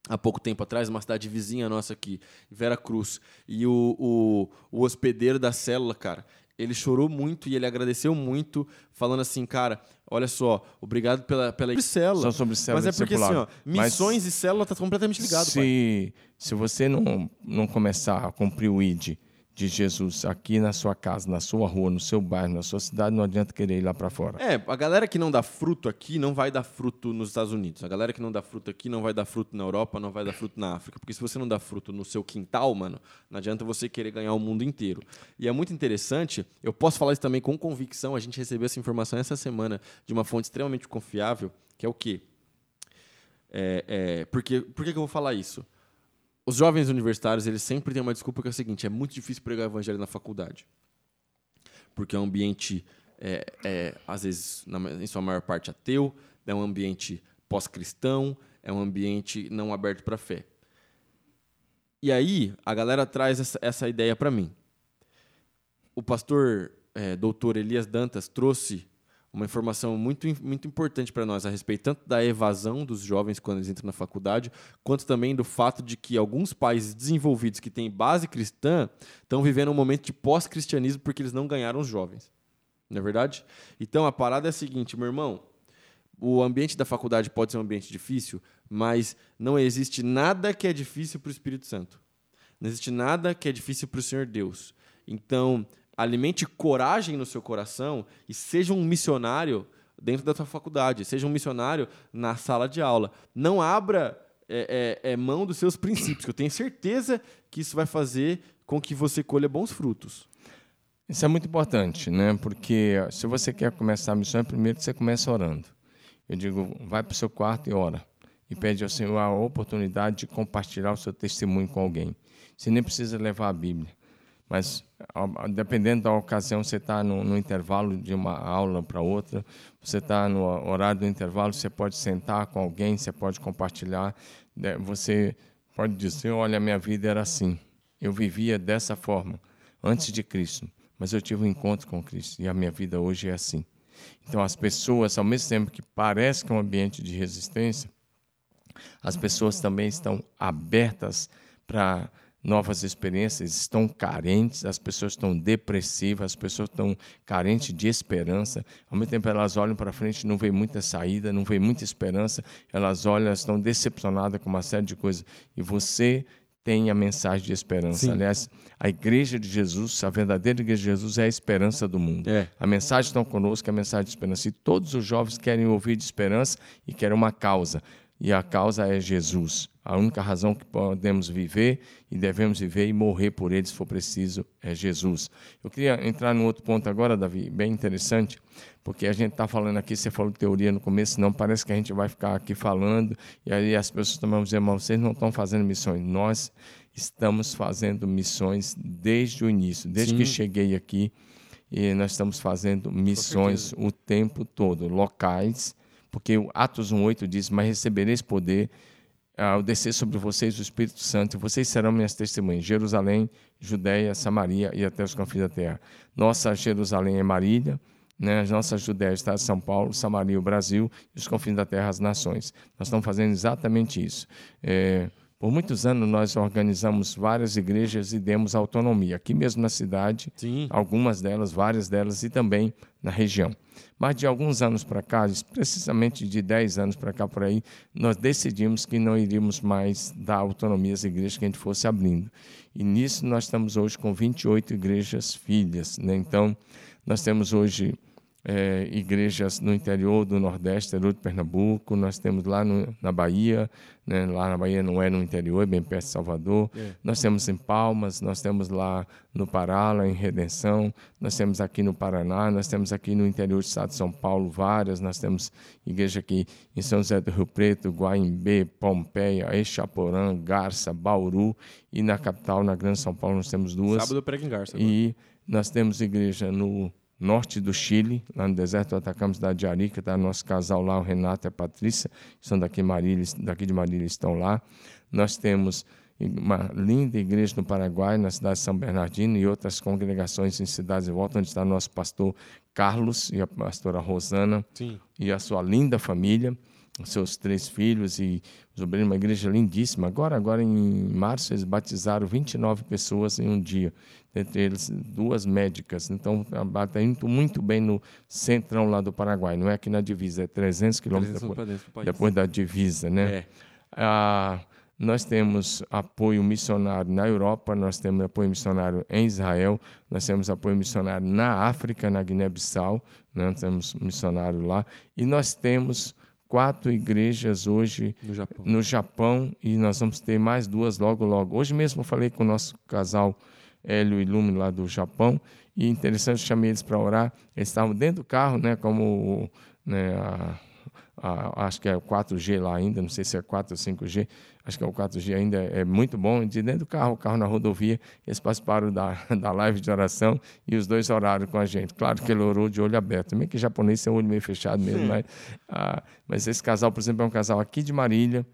há pouco tempo atrás, uma cidade vizinha nossa aqui, Vera Cruz. E o, o, o hospedeiro da célula, cara, ele chorou muito e ele agradeceu muito, falando assim, cara, olha só, obrigado pela, pela célula. Só sobre célula Mas é porque assim, ó, discipulado. Mas missões e célula tá completamente ligado, pai. se, se você não, não começar a cumprir o ID de Jesus aqui na sua casa, na sua rua, no seu bairro, na sua cidade, não adianta querer ir lá para fora. É, a galera que não dá fruto aqui não vai dar fruto nos Estados Unidos. A galera que não dá fruto aqui não vai dar fruto na Europa, não vai dar fruto na África. Porque se você não dá fruto no seu quintal, mano, não adianta você querer ganhar o mundo inteiro. E é muito interessante, eu posso falar isso também com convicção, a gente recebeu essa informação essa semana de uma fonte extremamente confiável, que é o quê? É, é, porque, por que, que eu vou falar isso? Os jovens universitários, eles sempre têm uma desculpa que é o seguinte, é muito difícil pregar o evangelho na faculdade. Porque é um ambiente, é, é, às vezes, na, em sua maior parte, ateu, é um ambiente pós-cristão, é um ambiente não aberto para a fé. E aí, a galera traz essa, essa ideia para mim. O pastor é, doutor Elias Dantas trouxe uma informação muito, muito importante para nós a respeito tanto da evasão dos jovens quando eles entram na faculdade, quanto também do fato de que alguns países desenvolvidos que têm base cristã estão vivendo um momento de pós-cristianismo porque eles não ganharam os jovens. Não é verdade? Então a parada é a seguinte, meu irmão. O ambiente da faculdade pode ser um ambiente difícil, mas não existe nada que é difícil para o Espírito Santo. Não existe nada que é difícil para o Senhor Deus. Então, alimente coragem no seu coração e seja um missionário dentro da sua faculdade, seja um missionário na sala de aula. Não abra é, é, é, mão dos seus princípios, que eu tenho certeza que isso vai fazer com que você colha bons frutos. Isso é muito importante, né? Porque se você quer começar a missão, primeiro você começa orando. Eu digo, vai para o seu quarto e ora. E pede ao Senhor a oportunidade de compartilhar o seu testemunho com alguém. Você nem precisa levar a Bíblia. Mas, dependendo da ocasião, você está no, no, intervalo de uma aula para outra, você está no horário do intervalo, você pode sentar com alguém, você pode compartilhar, né? você pode dizer: Olha, minha vida era assim, eu vivia dessa forma, antes de Cristo, mas eu tive um encontro com Cristo e a minha vida hoje é assim. Então, as pessoas, ao mesmo tempo que parece que é um ambiente de resistência, as pessoas também estão abertas para novas experiências, estão carentes, as pessoas estão depressivas, as pessoas estão carentes de esperança. Ao mesmo tempo, elas olham para frente, não vê muita saída, não vê muita esperança, elas olham, elas estão decepcionadas com uma série de coisas. E você tem a mensagem de esperança. Sim. Aliás, a igreja de Jesus, a verdadeira igreja de Jesus é a esperança do mundo. É. A mensagem está conosco é a mensagem de esperança. E todos os jovens querem ouvir de esperança e querem uma causa. E a causa é Jesus. A única razão que podemos viver e devemos viver e morrer por ele, se for preciso, é Jesus. Eu queria entrar num outro ponto agora, Davi, bem interessante, porque a gente está falando aqui, você falou teoria no começo, não parece que a gente vai ficar aqui falando e aí as pessoas também vão dizer, mas vocês não estão fazendo missões. Nós estamos fazendo missões desde o início, desde Sim. que cheguei aqui, e nós estamos fazendo missões o tempo todo, locais, porque o Atos 1,8 diz: Mas recebereis poder ao descer sobre vocês o Espírito Santo, e vocês serão minhas testemunhas. Jerusalém, Judéia, Samaria e até os confins da terra. Nossa Jerusalém é Marília, né? As nossas Judéia está em São Paulo, Samaria o Brasil e os confins da terra as nações. Nós estamos fazendo exatamente isso. É, por muitos anos nós organizamos várias igrejas e demos autonomia aqui mesmo na cidade, Sim. algumas delas, várias delas e também na região. Mas de alguns anos para cá, precisamente de 10 anos para cá por aí, nós decidimos que não iríamos mais dar autonomia às igrejas que a gente fosse abrindo. E nisso nós estamos hoje com 28 igrejas filhas. Né? Então, nós temos hoje é, igrejas no interior do Nordeste, interior de Pernambuco, nós temos lá no, na Bahia, né, lá na Bahia não é no interior, é bem perto de Salvador, é. nós temos em Palmas, nós temos lá no Pará, lá em Redenção, nós temos aqui no Paraná, nós temos aqui no interior do estado de São Paulo várias, nós temos igreja aqui em São José do Rio Preto, Guaimbê, Pompeia, Echaporã, Garça, Bauru e na capital, na Grande São Paulo, nós temos duas. Sábado prego em Garça. E nós temos igreja no norte do Chile, lá no deserto do Atacama, cidade de Arica, está nosso casal lá, o Renato e a Patrícia, que são daqui, Marília, daqui de Marília, estão lá. Nós temos uma linda igreja no Paraguai, na cidade de São Bernardino, e outras congregações em cidades de volta, onde está nosso pastor Carlos e a pastora Rosana Sim. e a sua linda família seus três filhos e os obreiros, uma igreja lindíssima. Agora, agora em março, eles batizaram 29 pessoas em um dia, entre eles duas médicas. Então, está indo muito bem no centrão lá do Paraguai, não é aqui na divisa, é 300 quilômetros depois, depois, da divisa, né? É. Ah, nós temos apoio missionário na Europa, nós temos apoio missionário em Israel, nós temos apoio missionário na África, na Guiné-Bissau, né? nós temos missionário lá, e nós temos quatro igrejas hoje no Japão. no Japão. e nós vamos ter mais duas logo, logo. Hoje mesmo eu falei com o nosso casal Hélio e Lume lá do Japão e interessante, chamei eles para orar. Eles estavam dentro do carro, né, como né, a, a, acho que é o 4G lá ainda, não sei se é 4 ou 5G, acho que é o 4G ainda, é muito bom. De dentro do carro, o carro na rodovia, eles participaram da, da live de oração e os dois oraram com a gente. Claro que ele orou de olho aberto, meio que japonês tem o olho meio fechado mesmo, mas, ah, mas esse casal, por exemplo, é um casal aqui de Marília,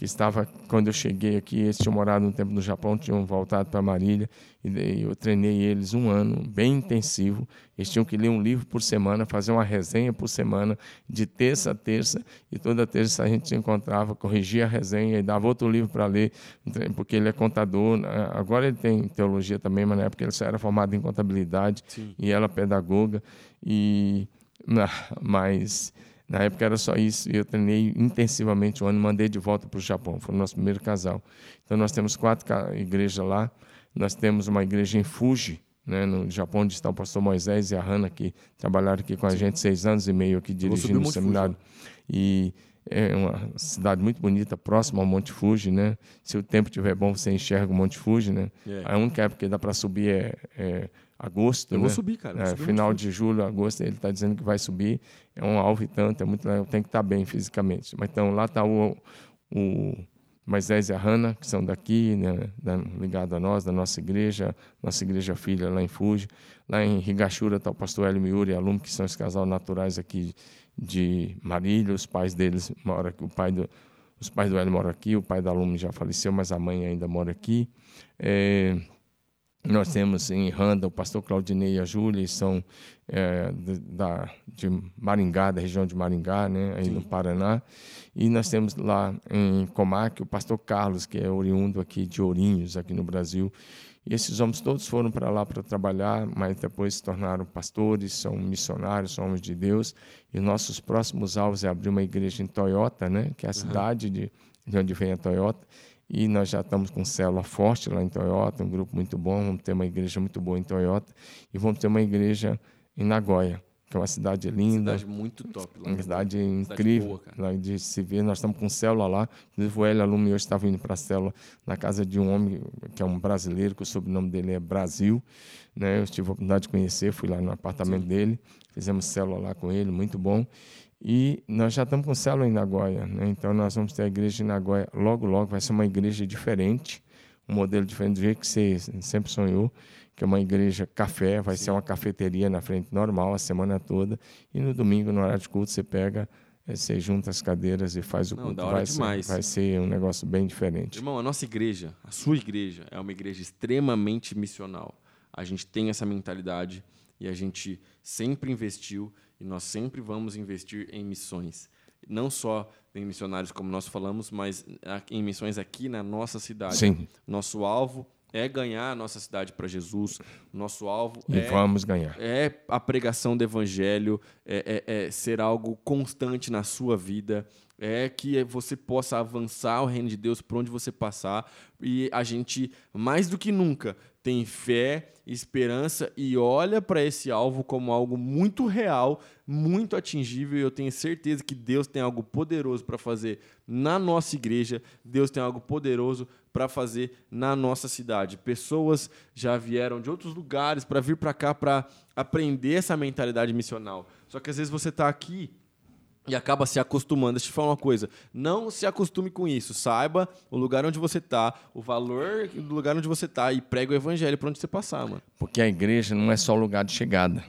que estava, quando eu cheguei aqui, eles tinham morado um tempo no Japão, tinham voltado para Marília, e eu treinei eles um ano, bem intensivo. Eles tinham que ler um livro por semana, fazer uma resenha por semana, de terça a terça, e toda terça a gente se encontrava, corrigia a resenha e dava outro livro para ler, porque ele é contador. Né? Agora ele tem teologia também, mas na época ele só era formado em contabilidade, Sim. e ela pedagoga, e... Mas na época era só isso, e eu treinei intensivamente um ano, mandei de volta para o Japão, foi o nosso primeiro casal. Então nós temos quatro igrejas lá, nós temos uma igreja em Fuji, né, no Japão, onde está o pastor Moisés e a Hanna, que trabalharam aqui com a gente seis anos e meio aqui dirigindo o seminário. E é uma cidade muito bonita, próxima ao Monte Fuji, né? Se o tempo estiver bom, você enxerga o Monte Fuji, né? Yeah. A única época que dá para subir é, é agosto. Eu né? vou subir, cara. É, final de julho, agosto, ele está dizendo que vai subir. É um alvo e tanto, é muito legal, tem que estar tá bem fisicamente. Mas então lá está o, o Moisés e a Hanna, que são daqui, né, ligado a nós, da nossa igreja, nossa igreja filha lá em Fuji. Lá em Higashura está o pastor Hélio Miuri e aluno, que são os casal naturais aqui de Marília. Os pais deles moram aqui, o pai do, os pais do Hélio moram aqui, o pai da aluno já faleceu, mas a mãe ainda mora aqui. É, nós temos em Randa o pastor Claudinei e a Júlia, são é, de, da, de Maringá, da região de Maringá, né, aí Sim. no Paraná. E nós temos lá em Comac o pastor Carlos, que é oriundo aqui de Ourinhos, aqui no Brasil. E esses homens todos foram para lá para trabalhar, mas depois se tornaram pastores, são missionários, são homens de Deus. E nossos próximos alvos é abrir uma igreja em Toyota, né, que é a cidade de, de onde vem a Toyota e nós já estamos com célula forte lá em Toyota, um grupo muito bom. Vamos ter uma igreja muito boa em Toyota e vamos ter uma igreja em Nagoya, que é uma cidade linda. Cidade muito top lá. Uma cidade incrível. Cidade boa, de se ver. Nós estamos com célula lá. Inclusive, o Hélio Alume hoje estava indo para a célula na casa de um homem que é um brasileiro, que o sobrenome dele é Brasil. Né? Eu tive a oportunidade de conhecer, fui lá no apartamento Sim. dele, fizemos célula lá com ele, muito bom. E nós já estamos com célula em Nagoya. Né? Então, nós vamos ter a igreja em Nagoya logo, logo. Vai ser uma igreja diferente, um modelo diferente do jeito que você sempre sonhou que é uma igreja café, vai Sim. ser uma cafeteria na frente normal a semana toda. E no domingo, no horário de culto, você pega, eh, você junta as cadeiras e faz o Não, culto. vai, ser, vai ser um negócio bem diferente. Irmão, a nossa igreja, a sua igreja, é uma igreja extremamente missional. A gente tem essa mentalidade e a gente sempre investiu e nós sempre vamos investir em missões. Não só em missionários, como nós falamos, mas em missões aqui na nossa cidade. Sim. Nosso alvo é ganhar a nossa cidade para Jesus. Nosso alvo e é, vamos ganhar. é a pregação do evangelho, é, é, é, ser algo constante na sua vida, é que você possa avançar o reino de Deus por onde você passar. E a gente, mais do que nunca, tem fé, esperança e olha para esse alvo como algo muito real, muito atingível. E eu tenho certeza que Deus tem algo poderoso para fazer na nossa igreja, Deus tem algo poderoso para fazer na nossa cidade. Pessoas já vieram de outros lugares para vir para cá para aprender essa mentalidade missional. Só que às vezes você está aqui e acaba se acostumando. Deixa eu te falar uma coisa: não se acostume com isso. Saiba o lugar onde você está, o valor do lugar onde você está e prega o evangelho para onde você passar, mano. Porque a igreja não é só lugar de chegada,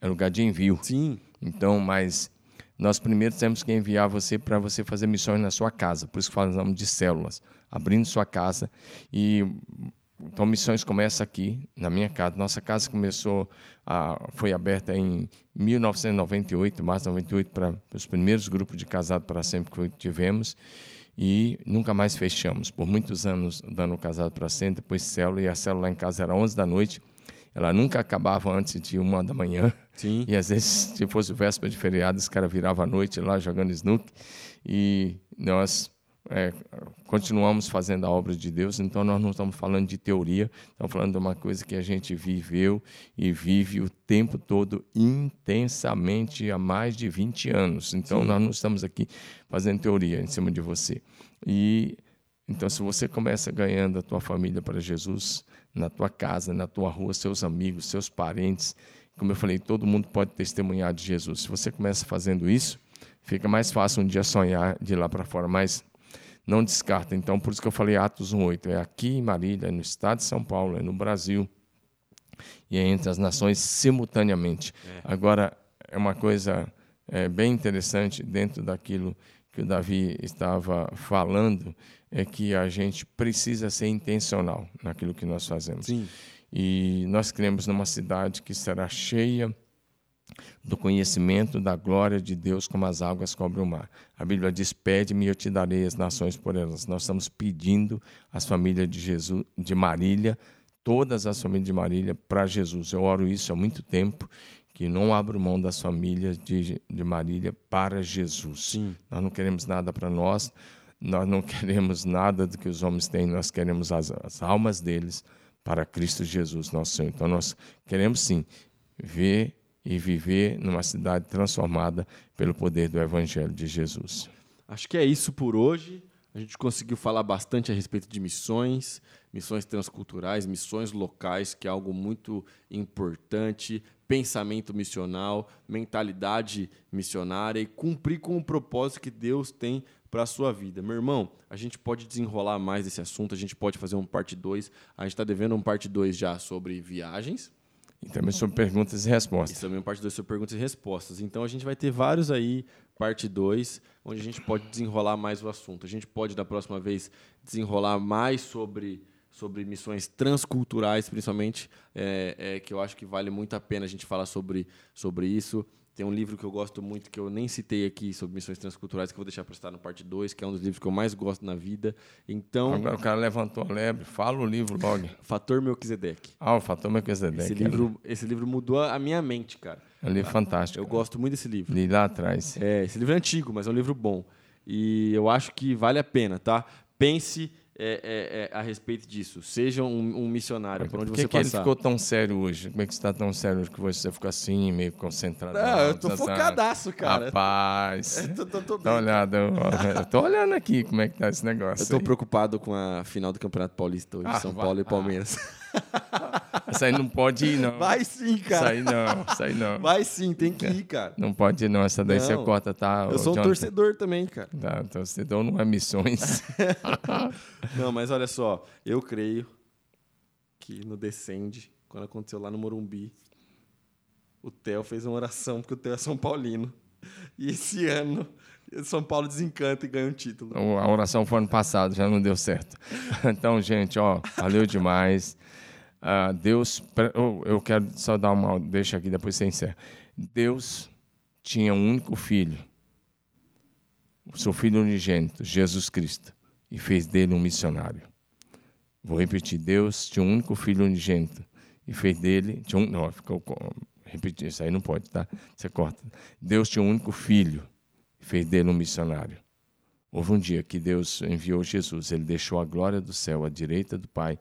é lugar de envio. Sim. Então, mas nós primeiro temos que enviar você para você fazer missões na sua casa. Por isso que falamos de células, abrindo sua casa e então, missões começa aqui, na minha casa. Nossa casa começou, a, foi aberta em 1998, março de 98, para os primeiros grupos de casado para sempre que tivemos. E nunca mais fechamos. Por muitos anos, dando casado para sempre, depois célula. E a célula lá em casa era 11 da noite. Ela nunca acabava antes de uma da manhã. Sim. E às vezes, se fosse véspera de feriado, os caras viravam a noite lá jogando snook. E nós é, continuamos fazendo a obra de Deus, então nós não estamos falando de teoria, estamos falando de uma coisa que a gente viveu e vive o tempo todo intensamente há mais de 20 anos. Então Sim. nós não estamos aqui fazendo teoria em cima de você. E então se você começa ganhando a tua família para Jesus, na tua casa, na tua rua, seus amigos, seus parentes, como eu falei, todo mundo pode testemunhar de Jesus. Se você começa fazendo isso, fica mais fácil um dia sonhar de lá para fora, mas não descarta. Então, por isso que eu falei Atos 1,8. É aqui em Marília, é no estado de São Paulo, é no Brasil. E é entre as nações simultaneamente. É. Agora, é uma coisa é, bem interessante dentro daquilo que o Davi estava falando, é que a gente precisa ser intencional naquilo que nós fazemos. Sim. E nós cremos numa cidade que será cheia do conhecimento da glória de Deus como as águas cobrem o mar. A Bíblia diz: "Pede-me e eu te darei as nações por elas". Nós estamos pedindo as famílias de Jesus, de Marília, todas as famílias de Marília para Jesus. Eu oro isso há muito tempo que não abro mão das famílias de, de Marília para Jesus. Sim. Nós não queremos nada para nós, nós não queremos nada do que os homens têm, nós queremos as, as almas deles para Cristo Jesus, nosso Senhor. Então nós queremos sim ver e viver numa cidade transformada pelo poder do Evangelho de Jesus. Acho que é isso por hoje. A gente conseguiu falar bastante a respeito de missões, missões transculturais, missões locais, que é algo muito importante, pensamento missional, mentalidade missionária e cumprir com o propósito que Deus tem para a sua vida. Meu irmão, a gente pode desenrolar mais esse assunto, a gente pode fazer um parte 2. A gente está devendo um parte 2 já sobre viagens, e também sobre perguntas e respostas. E também parte 2 sobre perguntas e respostas. Então a gente vai ter vários aí, parte 2, onde a gente pode desenrolar mais o assunto. A gente pode, da próxima vez, desenrolar mais sobre, sobre missões transculturais, principalmente, é, é, que eu acho que vale muito a pena a gente falar sobre, sobre isso. Tem um livro que eu gosto muito, que eu nem citei aqui, sobre missões transculturais, que eu vou deixar para estar no parte 2, que é um dos livros que eu mais gosto na vida. Então. Agora o cara levantou a lebre, fala o livro logo. Fator Melquisedeque. Ah, o Fator Melquisedeque. Esse livro, esse livro mudou a minha mente, cara. É um livro fantástico. Eu gosto muito desse livro. Li lá atrás. É, esse livro é antigo, mas é um livro bom. E eu acho que vale a pena, tá? Pense é, é, é, a respeito disso. Seja um, um missionário, por onde Por você que, que ele passar. ficou tão sério hoje? Como é que você está tão sério hoje que você ficou assim, meio concentrado? Não, eu tô focadaço, cara. Rapaz. Eu tô, tô- tô Dá olhada. Eu, eu tô olhando aqui como é que tá esse Eu negócio. tô aí. preocupado com a final do Campeonato Paulista hoje, Ah, São Paulo e ah. Isso aí não pode ir, não. Vai sim, Isso cara. aí não, isso aí não. Vai sim, tem que ir, cara. Não pode ir, não. Essa daí você Não. corta, tá? Eu sou um Jonathan? torcedor também, cara. Tá, torcedor não é missões. Não, mas olha só, eu creio que no Descende, quando aconteceu lá no Morumbi, o Theo fez uma oração, porque o Theo é São Paulino. E esse ano, São Paulo desencanta e ganha um título. A oração foi ano passado, já não deu certo. Então, gente, ó, valeu demais. Ah, Deus, oh, eu quero só dar uma deixa aqui, depois você encerra. Deus tinha um único filho, o seu filho unigênito, Jesus Cristo, e fez dele um missionário. Vou repetir, Deus tinha um único filho unigênito e fez dele, tinha um, não, ficou repetir, isso aí não pode, tá? Você corta. Deus tinha um único filho e fez dele um missionário. Houve um dia que Deus enviou Jesus, ele deixou a glória do céu à direita do Pai.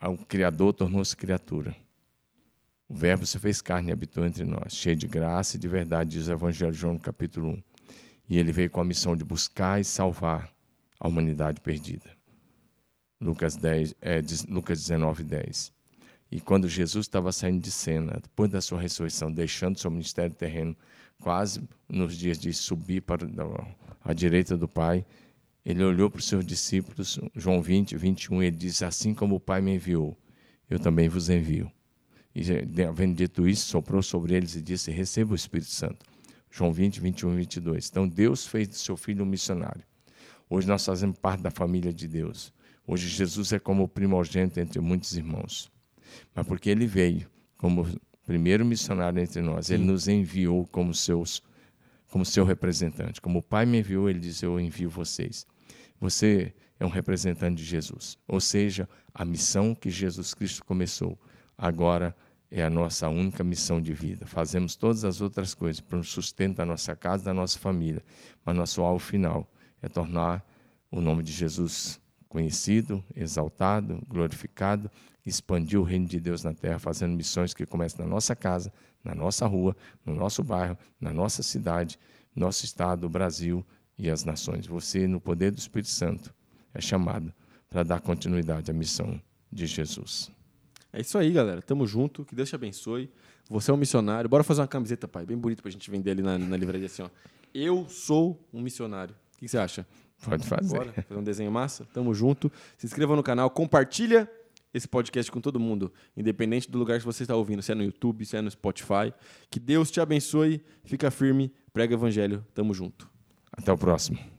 O Criador tornou-se criatura. O Verbo se fez carne e habitou entre nós, cheio de graça e de verdade, diz o Evangelho de João no capítulo 1. E ele veio com a missão de buscar e salvar a humanidade perdida. Lucas, 10, é, Lucas 19, 10. E quando Jesus estava saindo de cena, depois da sua ressurreição, deixando seu ministério terreno, quase nos dias de subir para a direita do Pai, ele olhou para os seus discípulos, João 20, 21, e ele disse: Assim como o Pai me enviou, eu também vos envio. E, havendo dito isso, soprou sobre eles e disse: Receba o Espírito Santo. João 20, 21 e 22. Então, Deus fez do seu filho um missionário. Hoje nós fazemos parte da família de Deus. Hoje Jesus é como o primogênito entre muitos irmãos. Mas porque ele veio como primeiro missionário entre nós, ele nos enviou como seus como seu representante. Como o Pai me enviou, ele disse: Eu envio vocês. Você é um representante de Jesus. Ou seja, a missão que Jesus Cristo começou, agora é a nossa única missão de vida. Fazemos todas as outras coisas para o sustento da nossa casa, da nossa família. Mas nosso alvo final é tornar o nome de Jesus conhecido, exaltado, glorificado, expandir o reino de Deus na terra, fazendo missões que começam na nossa casa, na nossa rua, no nosso bairro, na nossa cidade, nosso estado, Brasil e as nações. Você, no poder do Espírito Santo, é chamado para dar continuidade à missão de Jesus. É isso aí, galera. Tamo junto. Que Deus te abençoe. Você é um missionário. Bora fazer uma camiseta, pai. Bem bonita pra gente vender ali na, na livraria assim, ó. Eu sou um missionário. O que que você acha? Pode fazer. Bora fazer um desenho massa? Tamo junto. Se inscreva no canal, compartilha esse podcast com todo mundo, independente do lugar que você está ouvindo, se é no YouTube, se é no Spotify. Que Deus te abençoe, fica firme, prega o evangelho. Tamo junto. Até o próximo.